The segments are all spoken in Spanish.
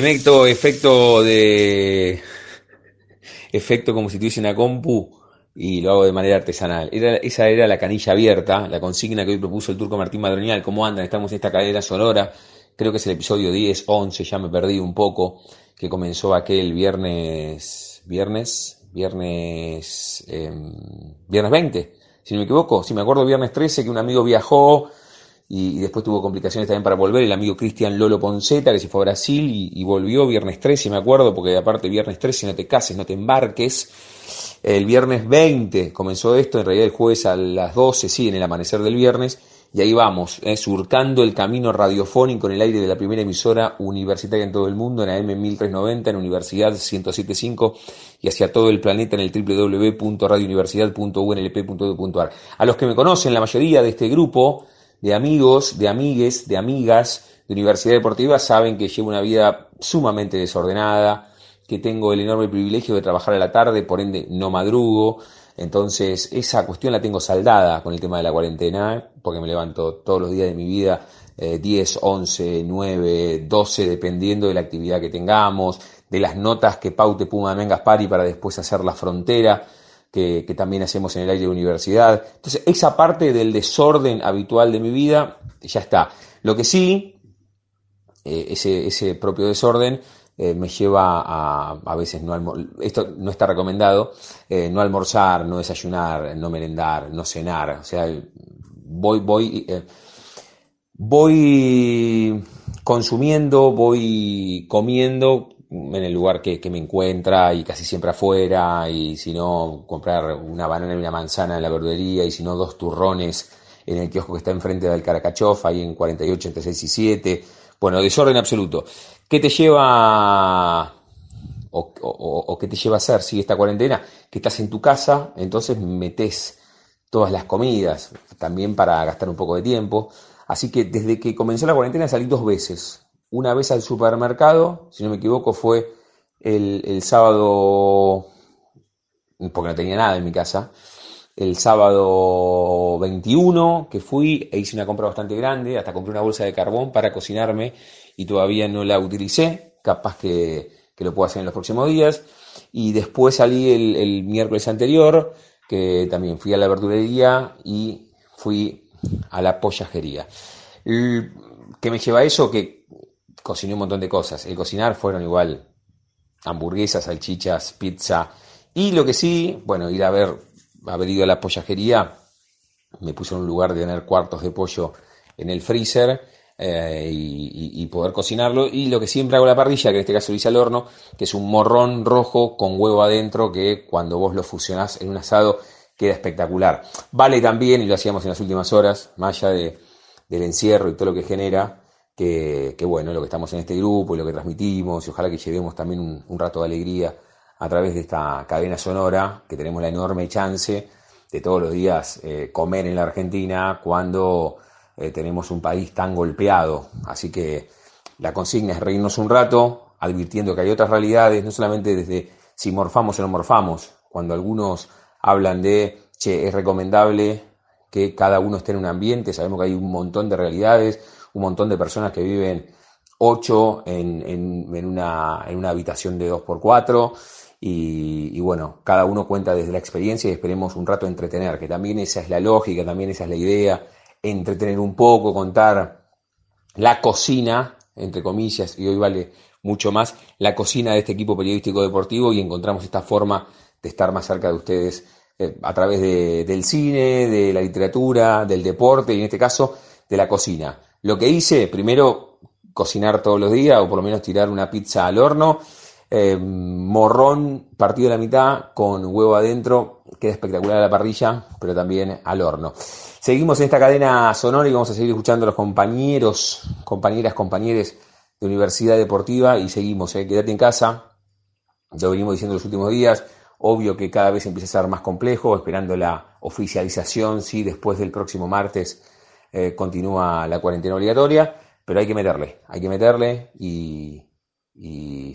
Le meto efecto de. efecto como si tuviese una compu y lo hago de manera artesanal. Esa era la canilla abierta, la consigna que hoy propuso el turco Martín Madronial. ¿Cómo andan? Estamos en esta cadena sonora. Creo que es el episodio 10, 11, ya me perdí un poco, que comenzó aquel viernes. ¿Viernes? Viernes. em, viernes 20, si no me equivoco. Si me acuerdo, viernes 13, que un amigo viajó y, y después tuvo complicaciones también para volver, el amigo Cristian Lolo Ponceta, que se fue a Brasil y, y volvió viernes 13, me acuerdo, porque aparte viernes 13 no te cases, no te embarques. El viernes 20 comenzó esto, en realidad el jueves a las 12, sí, en el amanecer del viernes, y ahí vamos, eh, surcando el camino radiofónico en el aire de la primera emisora universitaria en todo el mundo, en AM 1390, en Universidad 1075 y hacia todo el planeta en el www.radiouniversidad.unlp.edu.ar. A los que me conocen, la mayoría de este grupo de amigos, de amigues, de amigas de Universidad Deportiva, saben que llevo una vida sumamente desordenada, que tengo el enorme privilegio de trabajar a la tarde, por ende no madrugo. Entonces, esa cuestión la tengo saldada con el tema de la cuarentena, porque me levanto todos los días de mi vida, eh, 10, 11, 9, 12, dependiendo de la actividad que tengamos, de las notas que paute Puma Men Gaspari para después hacer la frontera, que, que también hacemos en el aire de universidad. Entonces, esa parte del desorden habitual de mi vida ya está. Lo que sí, eh, ese, ese propio desorden eh, me lleva a a veces no esto no está recomendado, eh, no almorzar, no desayunar, no merendar, no cenar, o sea, voy, voy, voy consumiendo, voy comiendo en el lugar que, que me encuentra y casi siempre afuera, y si no, comprar una banana y una manzana en la verdulería, y si no, dos turrones en el kiosco que está enfrente del Caracachof, ahí en 48, entre 6 y 7. Bueno, desorden absoluto. ¿Qué te lleva o, o- o qué te lleva a hacer si esta cuarentena? Que estás en tu casa, entonces metes todas las comidas, también para gastar un poco de tiempo. Así que desde que comenzó la cuarentena salí dos veces. Una vez al supermercado, si no me equivoco, fue el, el sábado, porque no tenía nada en mi casa, el sábado 21 que fui e hice una compra bastante grande, hasta compré una bolsa de carbón para cocinarme y todavía no la utilicé, capaz que, que lo puedo hacer en los próximos días. Y después salí el, el miércoles anterior, que también fui a la verdulería y fui a la pollajería. ¿Qué me lleva a eso? Que cociné un montón de cosas. El cocinar fueron igual hamburguesas, salchichas, pizza. Y lo que sí, bueno, ir a ver, haber ido a la pollajería, me puse en un lugar de tener cuartos de pollo en el freezer eh, y, poder cocinarlo. Y lo que siempre hago la parrilla, que en este caso lo hice al horno, que es un morrón rojo con huevo adentro, que cuando vos lo fusionás en un asado queda espectacular. Vale también, y lo hacíamos en las últimas horas, más allá de, del encierro y todo lo que genera, que, bueno, lo que estamos en este grupo y lo que transmitimos, y ojalá que llevemos también un, un rato de alegría a través de esta cadena sonora, que tenemos la enorme chance de todos los días eh, comer en la Argentina cuando eh, tenemos un país tan golpeado. Así que la consigna es reírnos un rato, advirtiendo que hay otras realidades, no solamente desde si morfamos o no morfamos, cuando algunos hablan de, che, es recomendable que cada uno esté en un ambiente, sabemos que hay un montón de realidades, un montón de personas que viven ocho en, en, una, en una habitación de 2x4 y, y, bueno, cada uno cuenta desde la experiencia y esperemos un rato entretener, que también esa es la lógica, también esa es la idea, entretener un poco, contar la cocina, entre comillas, y hoy vale mucho más, la cocina de este equipo periodístico deportivo y encontramos esta forma de estar más cerca de ustedes eh, a través de, del cine, de la literatura, del deporte y en este caso de la cocina. Lo que hice, primero, cocinar todos los días o por lo menos tirar una pizza al horno. Eh, morrón partido a la mitad con huevo adentro, queda espectacular a la parrilla, pero también al horno. Seguimos en esta cadena sonora y vamos a seguir escuchando a los compañeros, compañeras, compañeros de Universidad Deportiva y seguimos, eh, quédate en casa, lo venimos diciendo los últimos días, obvio que cada vez empieza a ser más complejo, esperando la oficialización, si después del próximo martes eh, continúa la cuarentena obligatoria, pero hay que meterle, hay que meterle y,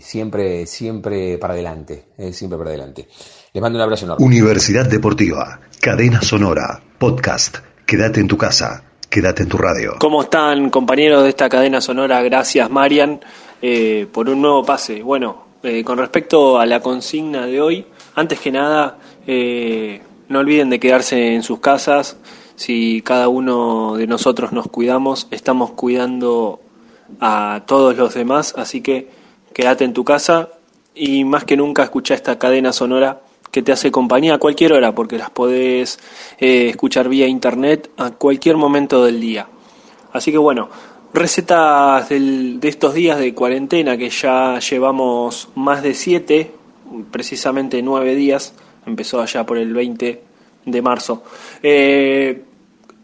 siempre, siempre para adelante, eh, siempre para adelante. Les mando un abrazo enorme. Universidad Deportiva, Cadena Sonora, Podcast, Quédate en tu casa. Quédate en tu radio. ¿Cómo están compañeros de esta cadena sonora? Gracias Marian eh, por un nuevo pase. Bueno, con respecto a la consigna de hoy, antes que nada, no olviden de quedarse en sus casas, si cada uno de nosotros nos cuidamos, estamos cuidando a todos los demás, así que quédate en tu casa y más que nunca escucha esta cadena sonora que te hace compañía a cualquier hora, porque las podés eh, escuchar vía internet a cualquier momento del día. Así que bueno, recetas de estos días de cuarentena, que ya llevamos más de siete, precisamente nueve días, empezó allá por el 20 de marzo. Eh,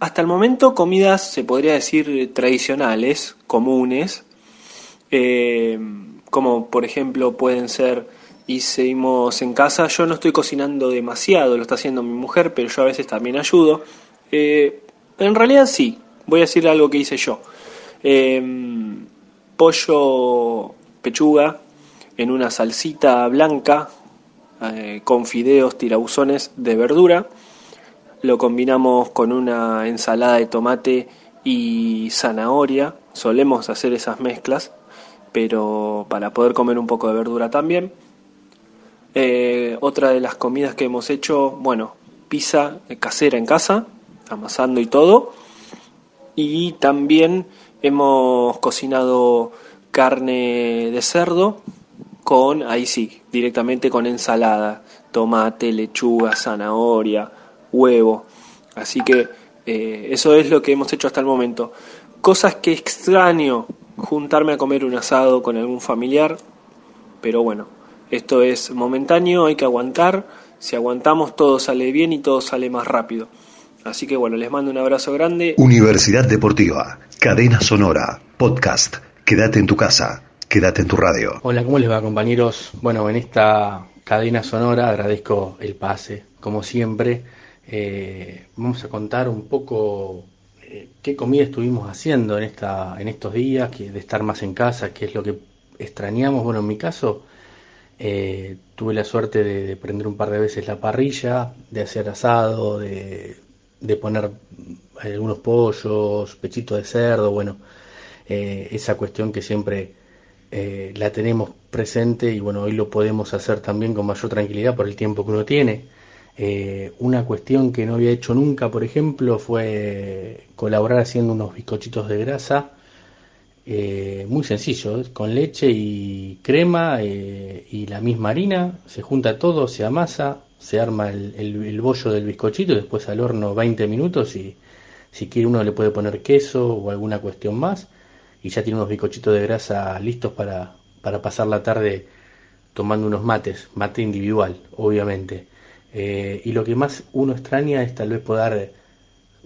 hasta el momento comidas, se podría decir, tradicionales, comunes, eh, como por ejemplo pueden ser, hicimos en casa, yo no estoy cocinando demasiado, lo está haciendo mi mujer, pero yo a veces también ayudo. Eh, en realidad sí, voy a decir algo que hice yo. pollo pechuga en una salsita blanca con fideos tirabuzones de verdura lo combinamos con una ensalada de tomate y zanahoria. Solemos hacer esas mezclas, pero para poder comer un poco de verdura también. Eh, otra de las comidas que hemos hecho, bueno, pizza casera en casa, amasando y todo. Y también hemos cocinado carne de cerdo con, ahí sí, directamente con ensalada, tomate, lechuga, zanahoria, huevo. Así que eh, eso es lo que hemos hecho hasta el momento. Cosas que extraño, juntarme a comer un asado con algún familiar, pero bueno, esto es momentáneo, hay que aguantar. Si aguantamos todo sale bien y todo sale más rápido. Así que bueno, les mando un abrazo grande. Universidad Deportiva, Cadena Sonora, Podcast, Quédate en tu casa, quédate en tu radio. Hola, ¿cómo les va compañeros? Bueno, en esta cadena sonora agradezco el pase, como siempre eh, vamos a contar un poco eh, qué comida estuvimos haciendo en, esta, en estos días, que, de estar más en casa, qué es lo que extrañamos. Bueno, en mi caso eh, tuve la suerte de, prender un par de veces la parrilla, de hacer asado, de, de poner algunos pollos, pechitos de cerdo, bueno, esa cuestión que siempre la tenemos presente y bueno, hoy lo podemos hacer también con mayor tranquilidad por el tiempo que uno tiene. Eh, una cuestión que no había hecho nunca, por ejemplo, fue colaborar haciendo unos bizcochitos de grasa, eh, muy sencillo, con leche y crema eh, y la misma harina, se junta todo, se amasa, se arma el, bollo del bizcochito después al horno 20 minutos y si quiere uno le puede poner queso o alguna cuestión más y ya tiene unos bizcochitos de grasa listos para, para pasar la tarde tomando unos mates, mate individual, obviamente. Eh, y lo que más uno extraña es tal vez poder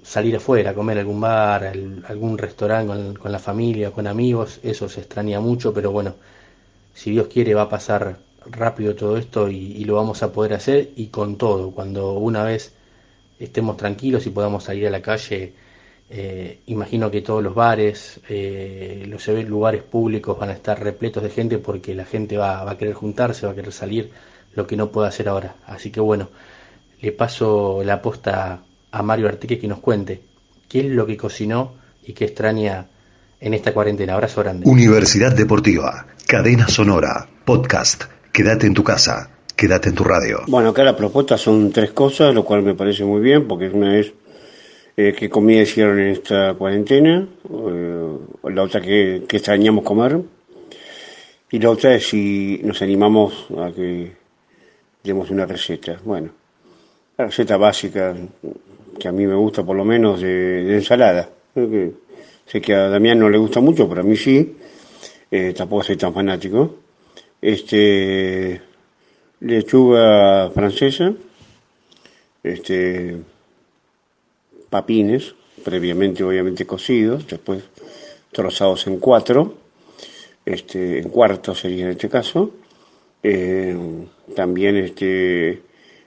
salir afuera, comer algún bar, algún restaurante con, la familia, con amigos, eso se extraña mucho, pero bueno, si Dios quiere va a pasar rápido todo esto y, lo vamos a poder hacer y con todo. Cuando una vez estemos tranquilos y podamos salir a la calle. Eh, imagino que todos los bares, eh, los lugares públicos van a estar repletos de gente porque la gente va, va, a querer juntarse, va a querer salir, lo que no puede hacer ahora. Así que bueno, le paso la posta a Mario Arteque que nos cuente qué es lo que cocinó y qué extraña en esta cuarentena. Abrazo grande. Universidad Deportiva, Cadena Sonora, Podcast, Quédate en tu casa, quédate en tu radio. Bueno, acá la propuesta son tres cosas, lo cual me parece muy bien, porque una es eh, qué comida hicieron en esta cuarentena, eh, la otra que, que extrañamos comer, y la otra es si nos animamos a que demos una receta. Bueno, la receta básica que a mí me gusta por lo menos de, ensalada. sé que a Damián no le gusta mucho, pero a mí sí. Eh, tampoco soy tan fanático. Este, lechuga francesa, este, papines, previamente obviamente cocidos, después trozados en cuatro, este, en cuarto sería en este caso. Eh, también este,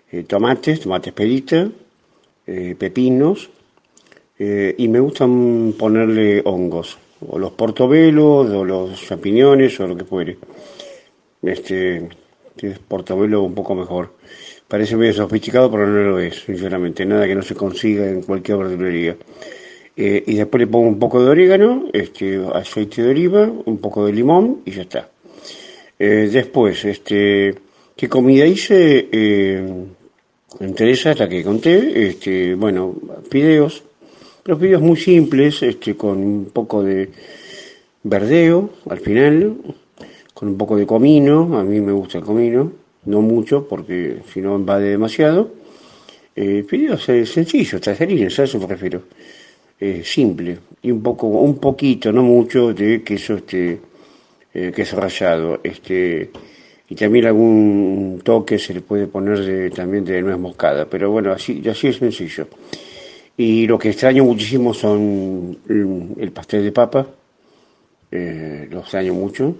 eh, tomates, tomates perita, eh, pepinos, y me gustan ponerle hongos, o los portobelos, o los champiñones, o lo que fuere. Este, es portobelo un poco mejor. Parece medio sofisticado, pero no lo es, sinceramente. Nada que no se consiga en cualquier verdulería. y después le pongo un poco de orégano, este, aceite de oliva, un poco de limón y ya está. Después, este, ¿qué comida hice? Entre esas, la que conté, este, bueno, fideos, pero fideos muy simples, este, con un poco de verdeo al final, con un poco de comino, a mí me gusta el comino, no mucho porque si no invade demasiado. Eh, eh, sencillos, tallarines, a eso me refiero. Eh, simple, y un poco, un poquito, no mucho, de queso, este, eh, queso rallado, este, y también algún toque se le puede poner también de nuez moscada, pero bueno, así, así es sencillo. Y lo que extraño muchísimo son el, pastel de papa, eh, lo extraño mucho,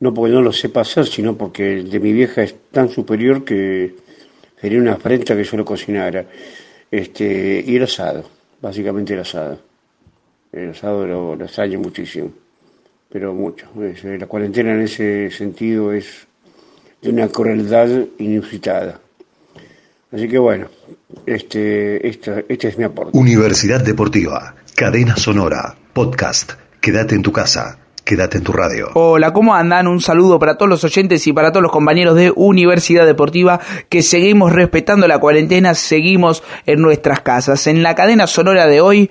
no porque no lo sepa hacer, sino porque el de mi vieja es tan superior que sería una afrenta que yo lo cocinara. Este, y el asado, básicamente el asado. El asado lo, lo extraño muchísimo, pero mucho. la cuarentena en ese sentido es de una crueldad inusitada. Así que bueno, este, este, este es mi aporte. Universidad Deportiva, Cadena Sonora, Podcast, Quédate en tu casa. Quédate en tu radio. Hola, ¿cómo andan? Un saludo para todos los oyentes y para todos los compañeros de Universidad Deportiva que seguimos respetando la cuarentena, seguimos en nuestras casas. En la cadena sonora de hoy,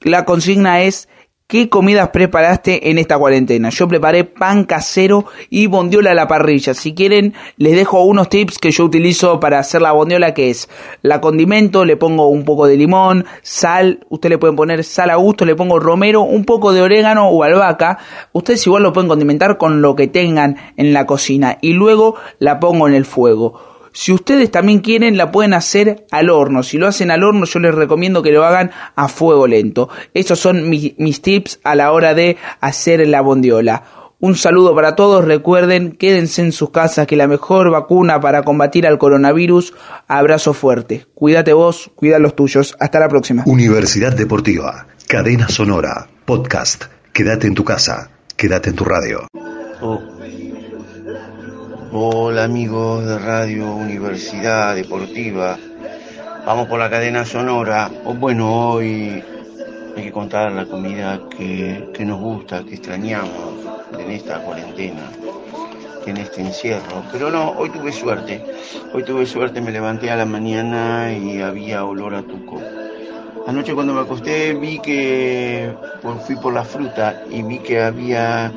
la consigna es ¿Qué comidas preparaste en esta cuarentena? Yo preparé pan casero y bondiola a la parrilla. Si quieren, les dejo unos tips que yo utilizo para hacer la bondiola, que es la condimento, le pongo un poco de limón, sal, ustedes le pueden poner sal a gusto, le pongo romero, un poco de orégano o albahaca. Ustedes igual lo pueden condimentar con lo que tengan en la cocina y luego la pongo en el fuego. Si ustedes también quieren, la pueden hacer al horno. Si lo hacen al horno, yo les recomiendo que lo hagan a fuego lento. Esos son mis, tips a la hora de hacer la bondiola. Un saludo para todos, recuerden, quédense en sus casas, que la mejor vacuna para combatir al coronavirus, abrazo fuerte. Cuídate vos, cuida los tuyos. Hasta la próxima. Universidad Deportiva, Cadena Sonora, Podcast, Quédate en tu casa, quédate en tu radio. Oh. Hola amigos de Radio Universidad Deportiva. Vamos por la cadena sonora. Bueno, hoy hay que contar la comida que, nos gusta, que extrañamos en esta cuarentena, en este encierro. Pero no, hoy tuve suerte. Hoy tuve suerte, me levanté a la mañana y había olor a tuco. Anoche cuando me acosté vi que fui por la fruta y vi que había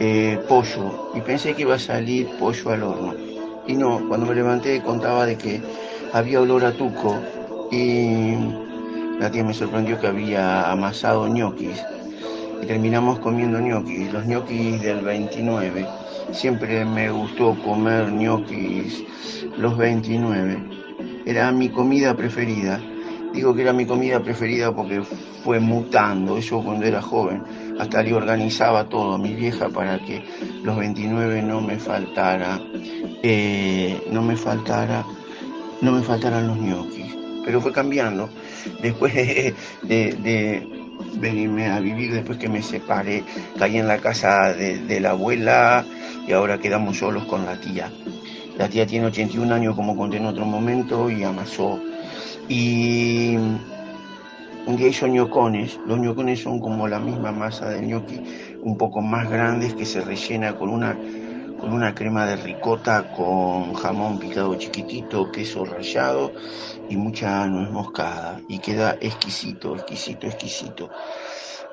eh, pollo y pensé que iba a salir pollo al horno. Y no, cuando me levanté contaba de que había olor a tuco y la tía me sorprendió que había amasado ñoquis y terminamos comiendo ñoquis, los ñoquis del 29. Siempre me gustó comer ñoquis los 29. Era mi comida preferida. Digo que era mi comida preferida porque fue mutando, eso cuando era joven hasta le organizaba todo a mi vieja para que los 29 no me faltara, eh, no me faltara, no me faltaran los ñoquis. pero fue cambiando. Después de, venirme a vivir, después que me separé, caí en la casa de, de la abuela y ahora quedamos solos con la tía. La tía tiene 81 años, como conté en otro momento, y amasó. Y hizo ñocones. Los ñocones son como la misma masa del ñoqui, un poco más grandes que se rellena con una, con una crema de ricota, con jamón picado chiquitito, queso rallado y mucha nuez moscada. Y queda exquisito, exquisito, exquisito.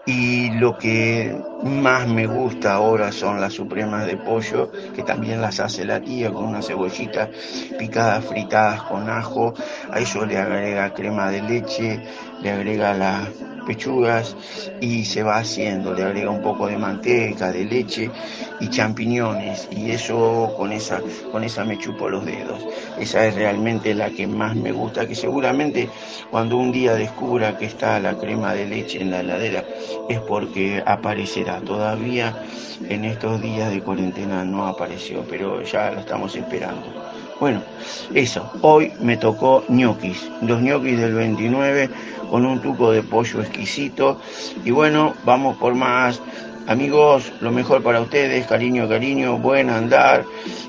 Y lo que más me gusta ahora son las supremas de pollo, que también las hace la tía con una cebollita picadas, fritadas con ajo. A eso le agrega crema de leche, le agrega las pechugas y se va haciendo, le agrega un poco de manteca, de leche y champiñones y eso con esa, con esa me chupo los dedos. Esa es realmente la que más me gusta, que seguramente cuando un día descubra que está la crema de leche en la heladera es porque aparecerá. Todavía en estos días de cuarentena no apareció, pero ya la estamos esperando. Bueno, eso. Hoy me tocó ñoquis. Los ñoquis del 29 con un tuco de pollo exquisito. Y bueno, vamos por más. Amigos, lo mejor para ustedes, cariño, cariño, buen andar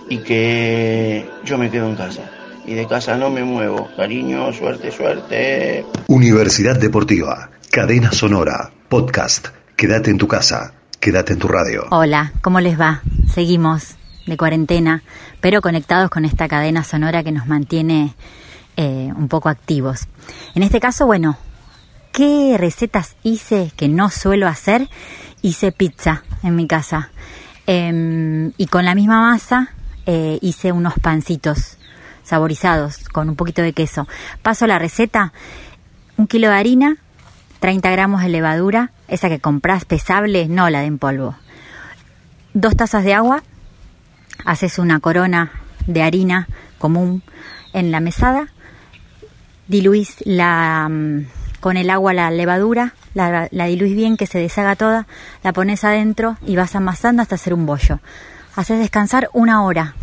y que yo me quedo en casa. Y de casa no me muevo. Cariño, suerte, suerte. Universidad Deportiva, Cadena Sonora, Podcast. Quédate en tu casa, quédate en tu radio. Hola, ¿cómo les va? Seguimos de cuarentena, pero conectados con esta cadena sonora que nos mantiene eh, un poco activos. En este caso, bueno, ¿qué recetas hice que no suelo hacer? Hice pizza en mi casa. Em, y con la misma masa eh, hice unos pancitos saborizados con un poquito de queso. Paso la receta. Un kilo de harina, 30 gramos de levadura, esa que compras pesable, no la de en polvo. Dos tazas de agua, haces una corona de harina común en la mesada, diluís la, mm, con el agua la levadura, la, diluís bien que se deshaga toda, la pones adentro y vas amasando hasta hacer un bollo. Haces descansar una hora,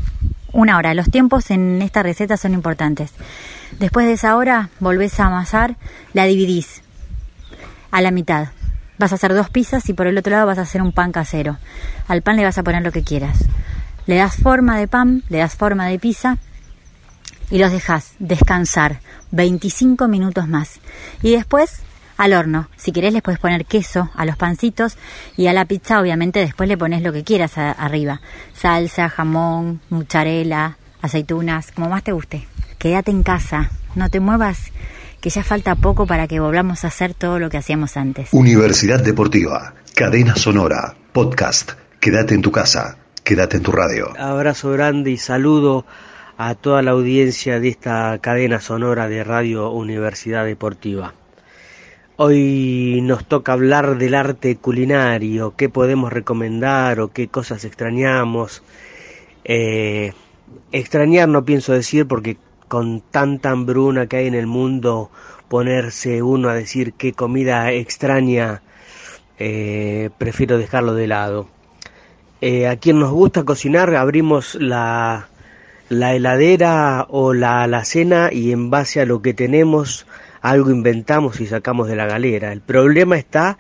una hora. Los tiempos en esta receta son importantes. Después de esa hora volvés a amasar, la dividís a la mitad. Vas a hacer dos pizzas y por el otro lado vas a hacer un pan casero. Al pan le vas a poner lo que quieras. Le das forma de pan, le das forma de pizza y los dejas descansar 25 minutos más. Y después al horno. Si querés les puedes poner queso a los pancitos y a la pizza obviamente después le pones lo que quieras arriba. Salsa, jamón, mozzarella, aceitunas, como más te guste. Quédate en casa, no te muevas, que ya falta poco para que volvamos a hacer todo lo que hacíamos antes. Universidad Deportiva, Cadena Sonora, Podcast. Quédate en tu casa. Quédate en tu radio. Abrazo grande y saludo a toda la audiencia de esta cadena sonora de Radio Universidad Deportiva. Hoy nos toca hablar del arte culinario, qué podemos recomendar o qué cosas extrañamos. Eh, extrañar no pienso decir porque con tanta hambruna que hay en el mundo, ponerse uno a decir qué comida extraña, eh, prefiero dejarlo de lado. Eh, a quien nos gusta cocinar, abrimos la, la heladera o la alacena y en base a lo que tenemos, algo inventamos y sacamos de la galera. El problema está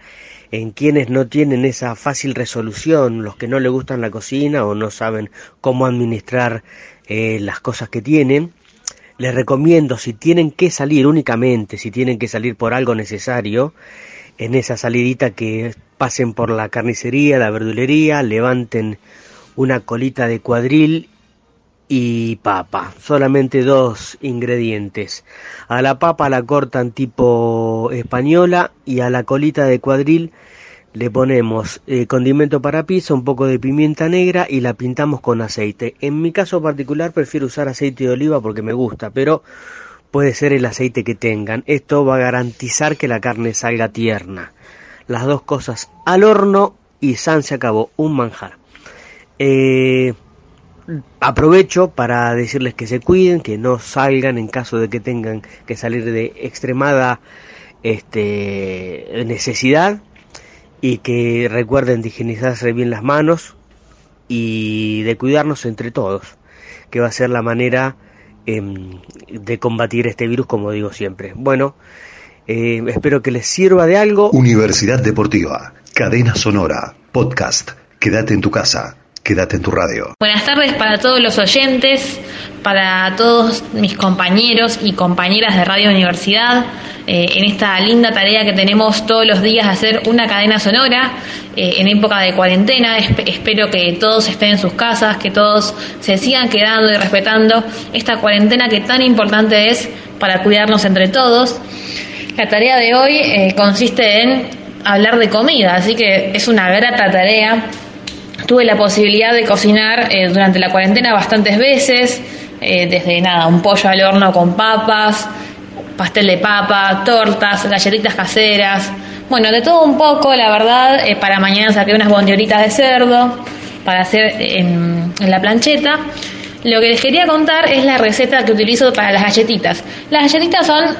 en quienes no tienen esa fácil resolución, los que no le gustan la cocina o no saben cómo administrar eh, las cosas que tienen. Les recomiendo, si tienen que salir únicamente, si tienen que salir por algo necesario, en esa salidita que pasen por la carnicería, la verdulería, levanten una colita de cuadril y papa, solamente dos ingredientes. A la papa la cortan tipo española y a la colita de cuadril le ponemos eh, condimento para pizza, un poco de pimienta negra y la pintamos con aceite. En mi caso particular prefiero usar aceite de oliva porque me gusta, pero puede ser el aceite que tengan. Esto va a garantizar que la carne salga tierna. Las dos cosas al horno y san se acabó, un manjar. Eh, aprovecho para decirles que se cuiden, que no salgan en caso de que tengan que salir de extremada este, necesidad y que recuerden de higienizarse bien las manos y de cuidarnos entre todos, que va a ser la manera em, de combatir este virus, como digo siempre. Bueno, eh, espero que les sirva de algo. Universidad Deportiva, Cadena Sonora, Podcast. Quédate en tu casa. Quédate en tu radio. Buenas tardes para todos los oyentes, para todos mis compañeros y compañeras de Radio Universidad, eh, en esta linda tarea que tenemos todos los días de hacer una cadena sonora eh, en época de cuarentena. espero que todos estén en sus casas, que todos se sigan quedando y respetando esta cuarentena que tan importante es para cuidarnos entre todos. La tarea de hoy eh, consiste en hablar de comida, así que es una grata tarea Tuve la posibilidad de cocinar eh, durante la cuarentena bastantes veces, eh, desde nada, un pollo al horno con papas, pastel de papa, tortas, galletitas caseras, bueno, de todo un poco, la verdad, eh, para mañana saqué unas bondiolitas de cerdo para hacer en, en la plancheta. Lo que les quería contar es la receta que utilizo para las galletitas. Las galletitas son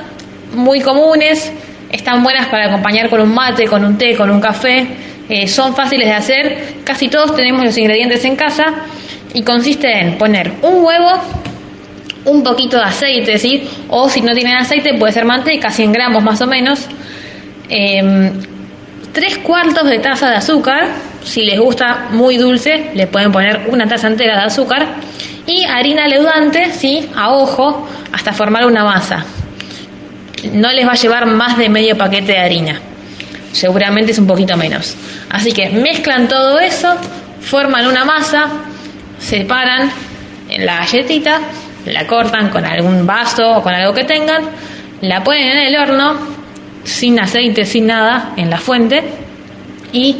muy comunes, están buenas para acompañar con un mate, con un té, con un café eh, son fáciles de hacer, casi todos tenemos los ingredientes en casa y consiste en poner un huevo, un poquito de aceite, ¿sí? o si no tienen aceite puede ser manteca, 100 gramos más o menos, em, tres cuartos de taza de azúcar, si les gusta muy dulce le pueden poner una taza entera de azúcar y harina leudante, ¿sí? a ojo, hasta formar una masa. No les va a llevar más de medio paquete de harina seguramente es un poquito menos. Así que mezclan todo eso, forman una masa, separan la galletita, la cortan con algún vaso o con algo que tengan, la ponen en el horno, sin aceite, sin nada, en la fuente, y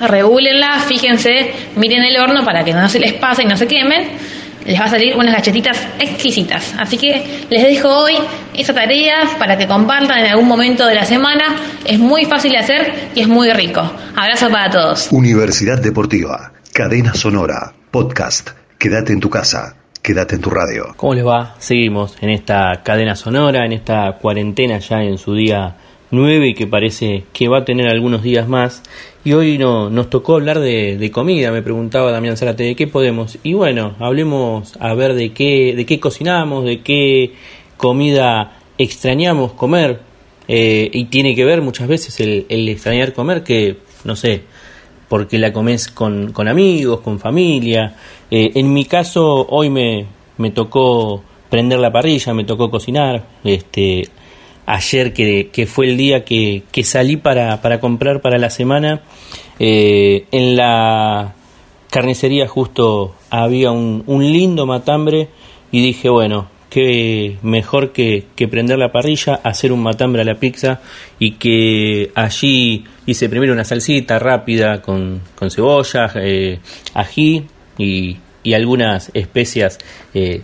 regúlenla, fíjense, miren el horno para que no se les pase y no se quemen les va a salir unas galletitas exquisitas. Así que les dejo hoy esa tarea para que compartan en algún momento de la semana. Es muy fácil de hacer y es muy rico. Abrazo para todos. Universidad Deportiva, Cadena Sonora, Podcast. Quédate en tu casa. Quédate en tu radio. ¿Cómo les va? Seguimos en esta cadena sonora, en esta cuarentena ya en su día 9 y que parece que va a tener algunos días más. Y hoy no, nos tocó hablar de, comida, me preguntaba Damián Zárate, ¿de qué podemos? Y bueno, hablemos a ver de qué, de qué cocinamos, de qué comida extrañamos comer. Eh, y tiene que ver muchas veces el, extrañar comer, que no sé, porque la comes con, con amigos, con familia. Eh, en mi caso, hoy me, me tocó prender la parrilla, me tocó cocinar. Este, ayer que, fue el día que, salí para, comprar para la semana, eh, en la carnicería justo había un, lindo matambre y dije, bueno, qué mejor que, prender la parrilla, hacer un matambre a la pizza y que allí hice primero una salsita rápida con, con cebolla, eh, ají y, y algunas especias eh,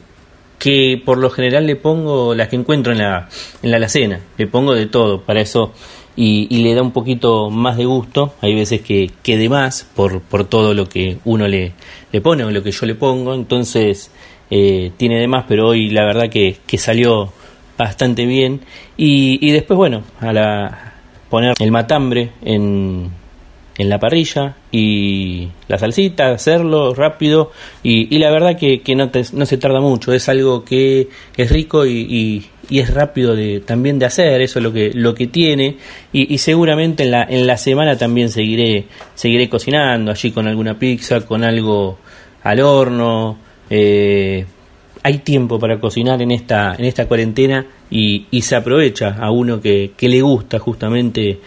que por lo general le pongo las que encuentro en la, en la alacena, le pongo de todo para eso y, y le da un poquito más de gusto, hay veces que, quede más por, por todo lo que uno le, le pone o lo que yo le pongo, entonces eh, tiene de más, pero hoy la verdad que, que salió bastante bien. Y, y después bueno, a la poner el matambre en en la parrilla y la salsita, hacerlo rápido. Y, y la verdad que, no, no, se tarda mucho, es algo que es rico y, y, es rápido de, también de hacer, eso es lo que, lo que tiene. Y, seguramente en la, en la semana también seguiré, seguiré cocinando allí con alguna pizza, con algo al horno. Eh, hay tiempo para cocinar en esta, en esta cuarentena y, y se aprovecha a uno que le gusta justamente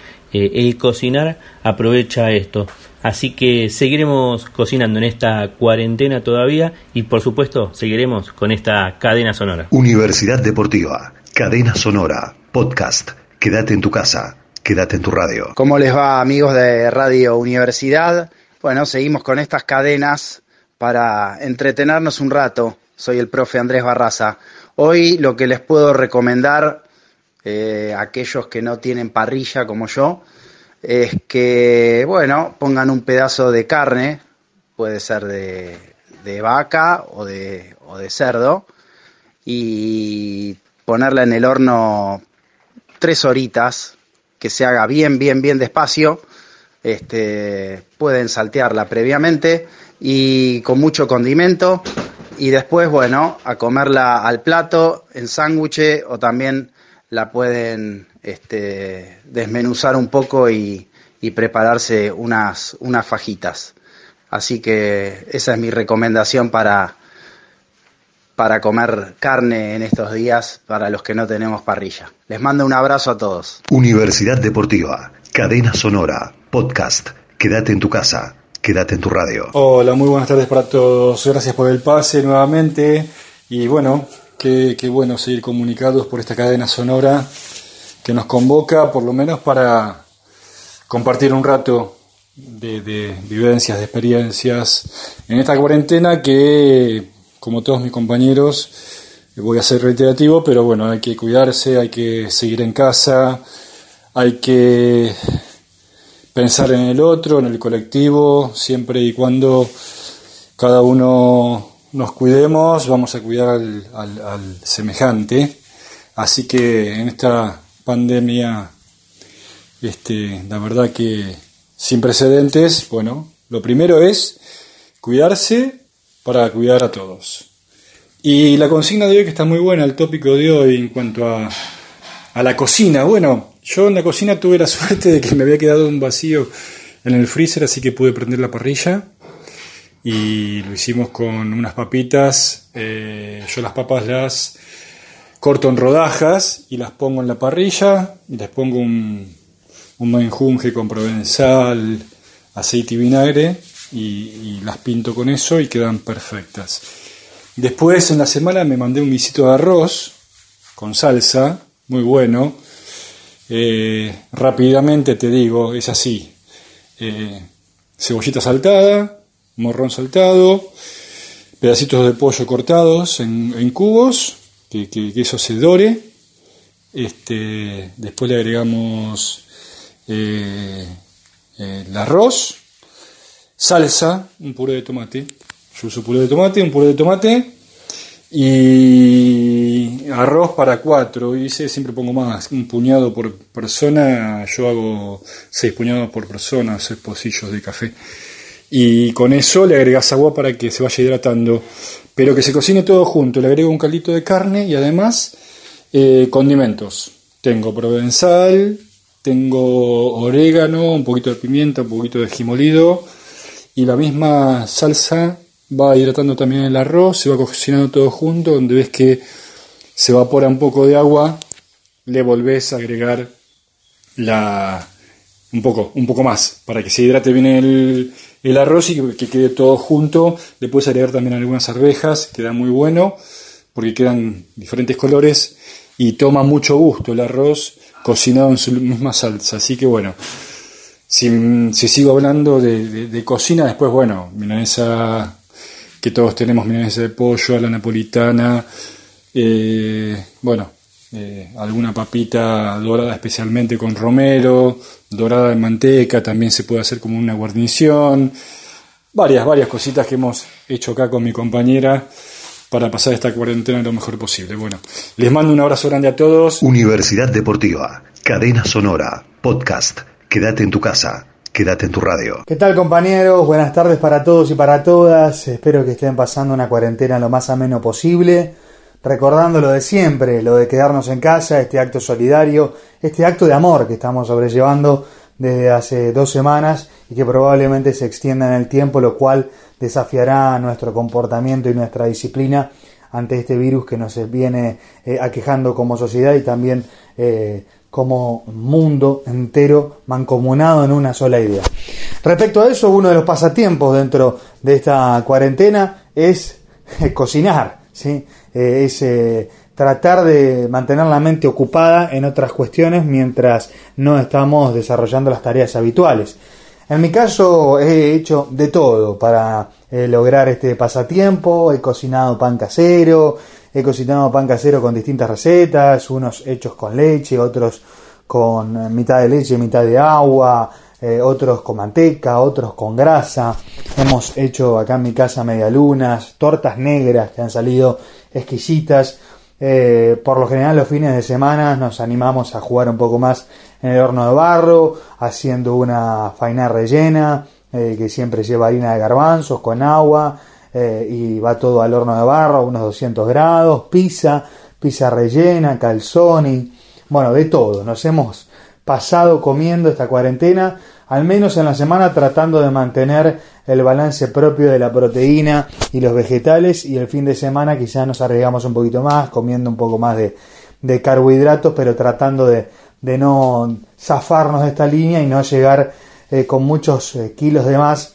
eh, el cocinar aprovecha esto. Así que seguiremos cocinando en esta cuarentena todavía y por supuesto seguiremos con esta cadena sonora. Universidad Deportiva, cadena sonora, podcast. Quédate en tu casa, quédate en tu radio. ¿Cómo les va amigos de Radio Universidad? Bueno, seguimos con estas cadenas para entretenernos un rato. Soy el profe Andrés Barraza. Hoy lo que les puedo recomendar eh, aquellos que no tienen parrilla como yo, es que, bueno, pongan un pedazo de carne, puede ser de, vaca o de, o de cerdo, y ponerla en el horno tres horitas, que se haga bien, bien, bien despacio. Este, pueden saltearla previamente y con mucho condimento y después, bueno, a comerla al plato, en sándwich o también la pueden este, desmenuzar un poco y, y prepararse unas, unas fajitas. Así que esa es mi recomendación para, para comer carne en estos días para los que no tenemos parrilla. Les mando un abrazo a todos. Universidad Deportiva, Cadena Sonora, Podcast. Quédate en tu casa, quédate en tu radio. Hola, muy buenas tardes para todos. Gracias por el pase nuevamente. Y bueno, qué, bueno seguir comunicados por esta cadena sonora que nos convoca, por lo menos para compartir un rato de, vivencias, de experiencias en esta cuarentena que, como todos mis compañeros, voy a ser reiterativo, pero bueno, hay que cuidarse, hay que seguir en casa, hay que pensar en el otro, en el colectivo, siempre y cuando cada uno nos cuidemos, vamos a cuidar al, al, al semejante. Así que en esta pandemia, este, la verdad que sin precedentes, bueno, lo primero es cuidarse para cuidar a todos. Y la consigna de hoy que está muy buena, el tópico de hoy en cuanto a, a la cocina. Bueno, yo en la cocina tuve la suerte de que me había quedado un vacío en el freezer, así que pude prender la parrilla y lo hicimos con unas papitas. Eh, yo las papas las corto en rodajas y las pongo en la parrilla y les pongo un, un menjunje con provenzal, aceite y vinagre y, y, las pinto con eso y quedan perfectas. Después en la semana me mandé un guisito de arroz con salsa, muy bueno. Eh, rápidamente te digo, es así. Eh, cebollita saltada, morrón saltado, pedacitos de pollo cortados en, cubos, que, eso se dore. Este, después le agregamos eh, eh, el arroz, salsa, un puré de tomate. Yo uso puré de tomate, un puré de tomate y arroz para cuatro. Hice, siempre pongo más, un puñado por persona. Yo hago seis puñados por persona, seis pocillos de café. Y con eso le agregas agua para que se vaya hidratando. Pero que se cocine todo junto. Le agrego un caldito de carne y además eh, condimentos. Tengo provenzal, tengo orégano, un poquito de pimienta, un poquito de jimolido y la misma salsa va hidratando también el arroz, se va cocinando todo junto, donde ves que se evapora un poco de agua, le volvés a agregar la un poco, un poco más, para que se hidrate bien el, el arroz y que, que, quede todo junto. Le puedes agregar también algunas arvejas, queda muy bueno, porque quedan diferentes colores y toma mucho gusto el arroz cocinado en su misma salsa. Así que bueno, si, si sigo hablando de, de, de cocina, después bueno, milanesa que todos tenemos milanesa de pollo, a la napolitana, eh, bueno, eh, alguna papita dorada especialmente con romero, dorada en manteca, también se puede hacer como una guarnición, varias, varias cositas que hemos hecho acá con mi compañera para pasar esta cuarentena lo mejor posible. Bueno, les mando un abrazo grande a todos. Universidad Deportiva, Cadena Sonora, Podcast, Quédate en tu casa. Quédate en tu radio. ¿Qué tal compañeros? Buenas tardes para todos y para todas. Espero que estén pasando una cuarentena lo más ameno posible. Recordando lo de siempre, lo de quedarnos en casa, este acto solidario, este acto de amor que estamos sobrellevando desde hace dos semanas y que probablemente se extienda en el tiempo, lo cual desafiará nuestro comportamiento y nuestra disciplina ante este virus que nos viene eh, aquejando como sociedad y también eh, como mundo entero mancomunado en una sola idea. Respecto a eso, uno de los pasatiempos dentro de esta cuarentena es cocinar, ¿sí? Eh, es eh, tratar de mantener la mente ocupada en otras cuestiones mientras no estamos desarrollando las tareas habituales. En mi caso he hecho de todo para eh, lograr este pasatiempo, he cocinado pan casero, he cocinado pan casero con distintas recetas, unos hechos con leche, otros con mitad de leche, mitad de agua, eh, otros con manteca, otros con grasa. Hemos hecho acá en mi casa medialunas, tortas negras que han salido exquisitas. Eh, por lo general los fines de semana nos animamos a jugar un poco más en el horno de barro, haciendo una faina rellena eh, que siempre lleva harina de garbanzos con agua, y va todo al horno de barro, unos 200 grados, pizza, pizza rellena, calzoni, bueno, de todo. Nos hemos pasado comiendo esta cuarentena, al menos en la semana tratando de mantener el balance propio de la proteína y los vegetales y el fin de semana quizás nos arriesgamos un poquito más, comiendo un poco más de, de carbohidratos, pero tratando de, de, no zafarnos de esta línea y no llegar eh, con muchos eh, kilos de más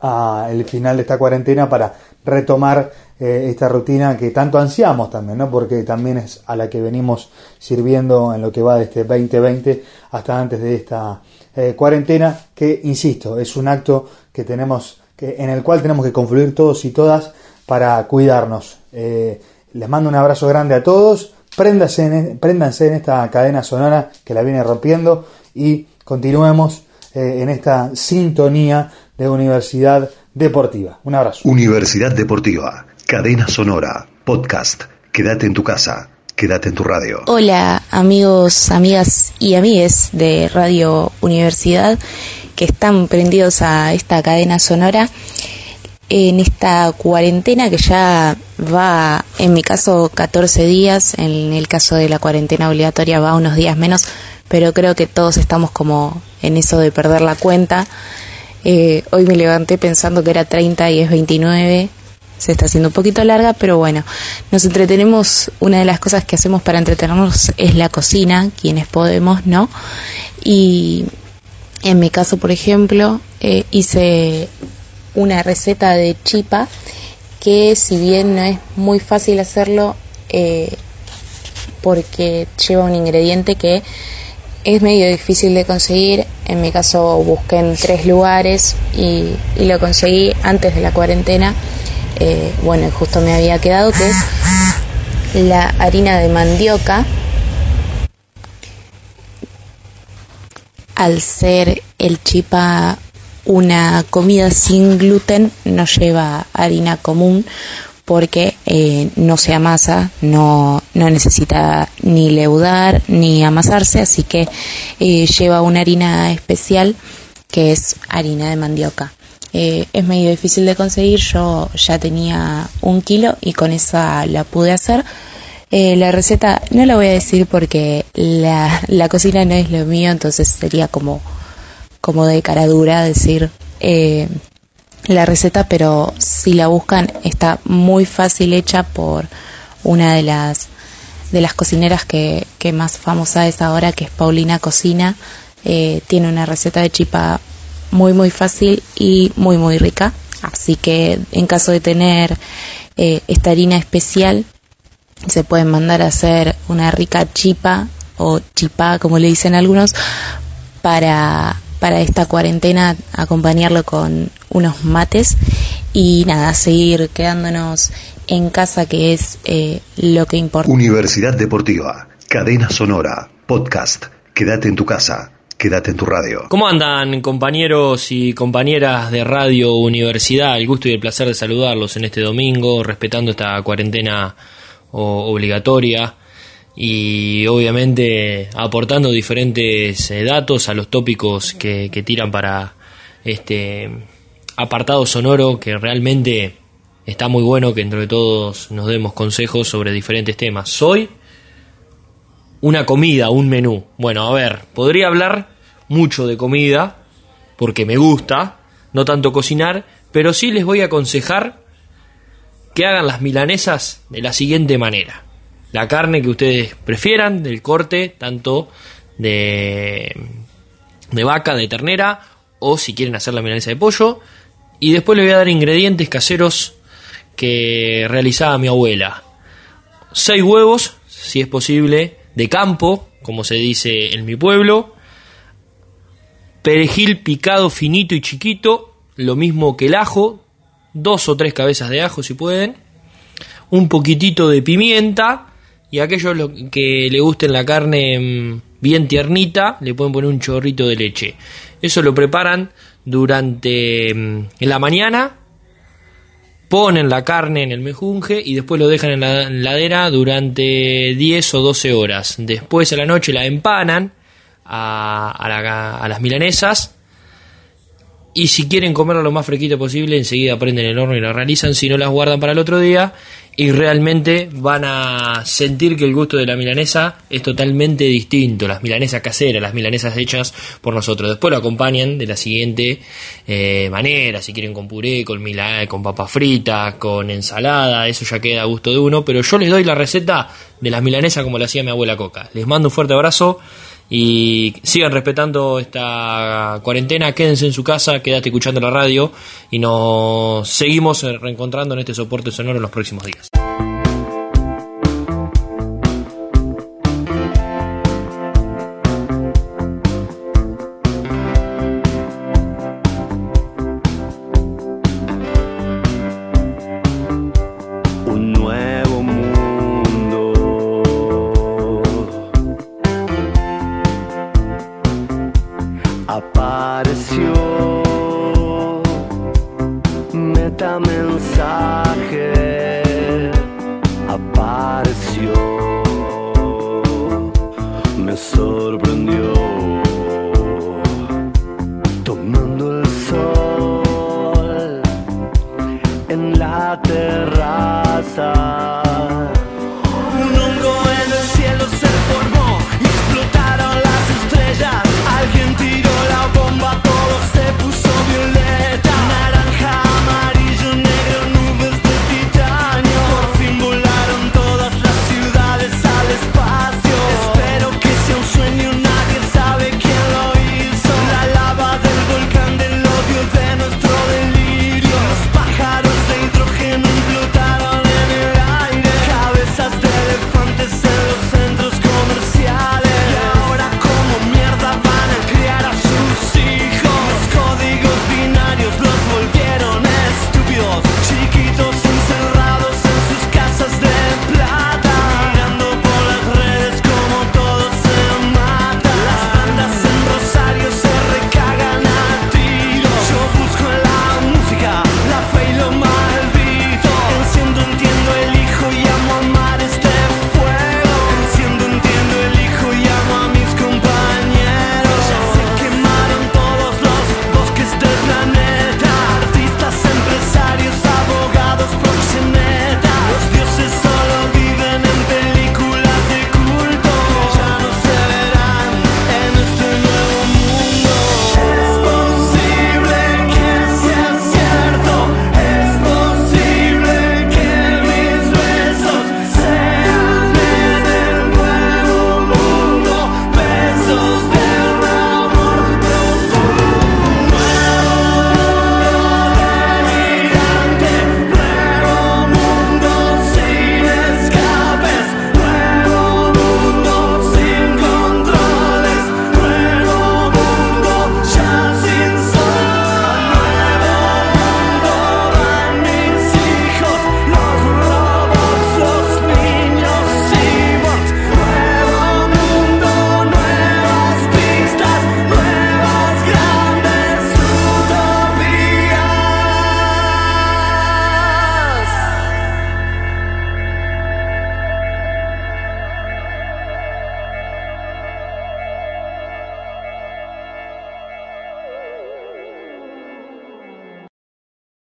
al final de esta cuarentena para retomar eh, esta rutina que tanto ansiamos también, ¿no? Porque también es a la que venimos sirviendo en lo que va de este 2020 hasta antes de esta eh, cuarentena, que insisto, es un acto que tenemos que, en el cual tenemos que confluir todos y todas para cuidarnos. Eh, les mando un abrazo grande a todos, préndanse en, préndanse en esta cadena sonora que la viene rompiendo y continuemos en esta sintonía de Universidad Deportiva. Un abrazo. Universidad Deportiva, cadena sonora, podcast. Quédate en tu casa, quédate en tu radio. Hola amigos, amigas y amigues de Radio Universidad que están prendidos a esta cadena sonora en esta cuarentena que ya va, en mi caso, 14 días, en el caso de la cuarentena obligatoria va unos días menos, pero creo que todos estamos como en eso de perder la cuenta. Eh, hoy me levanté pensando que era 30 y es 29. Se está haciendo un poquito larga, pero bueno, nos entretenemos. Una de las cosas que hacemos para entretenernos es la cocina, quienes podemos, ¿no? Y en mi caso, por ejemplo, eh, hice una receta de chipa que si bien no es muy fácil hacerlo, eh, porque lleva un ingrediente que es medio difícil de conseguir. En mi caso busqué en tres lugares y, lo conseguí antes de la cuarentena. Eh, bueno, justo me había quedado que es la harina de mandioca. Al ser el chipa una comida sin gluten, no lleva harina común, porque eh, no se amasa, no, no, necesita ni leudar ni amasarse, así que eh, lleva una harina especial que es harina de mandioca. Eh, es medio difícil de conseguir, yo ya tenía un kilo y con esa la pude hacer. la receta no la voy a decir porque la, la, cocina no es lo mío, entonces sería como, como de cara dura decir la receta, pero si la buscan está muy fácil hecha por una de las de las cocineras que, que más famosa es ahora, que es Paulina Cocina. Eh, tiene una receta de chipa muy muy fácil y muy muy rica. Así que en caso de tener eh, esta harina especial, se pueden mandar a hacer una rica chipa o chipá, como le dicen algunos, para para esta cuarentena acompañarlo con unos mates y nada, seguir quedándonos en casa que es eh, lo que importa. Universidad Deportiva, cadena sonora, podcast, quédate en tu casa. Quédate en tu radio. ¿Cómo andan compañeros y compañeras de Radio Universidad? El gusto y el placer de saludarlos en este domingo, respetando esta cuarentena obligatoria y obviamente aportando diferentes eh, datos a los tópicos que, tiran para este apartado sonoro que realmente está muy bueno que entre todos nos demos consejos sobre diferentes temas. Soy una comida, un menú. Bueno, a ver, podría hablar mucho de comida porque me gusta, no tanto cocinar, pero sí les voy a aconsejar que hagan las milanesas de la siguiente manera la carne que ustedes prefieran, del corte, tanto de, de vaca, de ternera, o si quieren hacer la milanesa de pollo. Y después le voy a dar ingredientes caseros que realizaba mi abuela. Seis huevos, si es posible, de campo, como se dice en mi pueblo. Perejil picado finito y chiquito, lo mismo que el ajo, dos o tres cabezas de ajo si pueden. Un poquitito de pimienta, y aquellos que le gusten la carne mm, bien tiernita, le pueden poner un chorrito de leche. Eso lo preparan durante mm, la mañana, ponen la carne en el mejunje y después lo dejan en la heladera durante 10 o 12 horas. Después a la noche la empanan a, a las milanesas y si quieren comerlo lo más fresquito posible, enseguida prenden el horno y lo realizan, si no las guardan para el otro día y realmente van a sentir que el gusto de la milanesa es totalmente distinto, las milanesas caseras, las milanesas hechas por nosotros. Después lo acompañan de la siguiente eh, manera, si quieren con puré, con, con papa frita, con ensalada, eso ya queda a gusto de uno, pero yo les doy la receta de las milanesas como la hacía mi abuela Coca. Les mando un fuerte abrazo y sigan respetando esta cuarentena, quédense en su casa, quédate escuchando la radio y nos seguimos reencontrando en este soporte sonoro en los próximos días.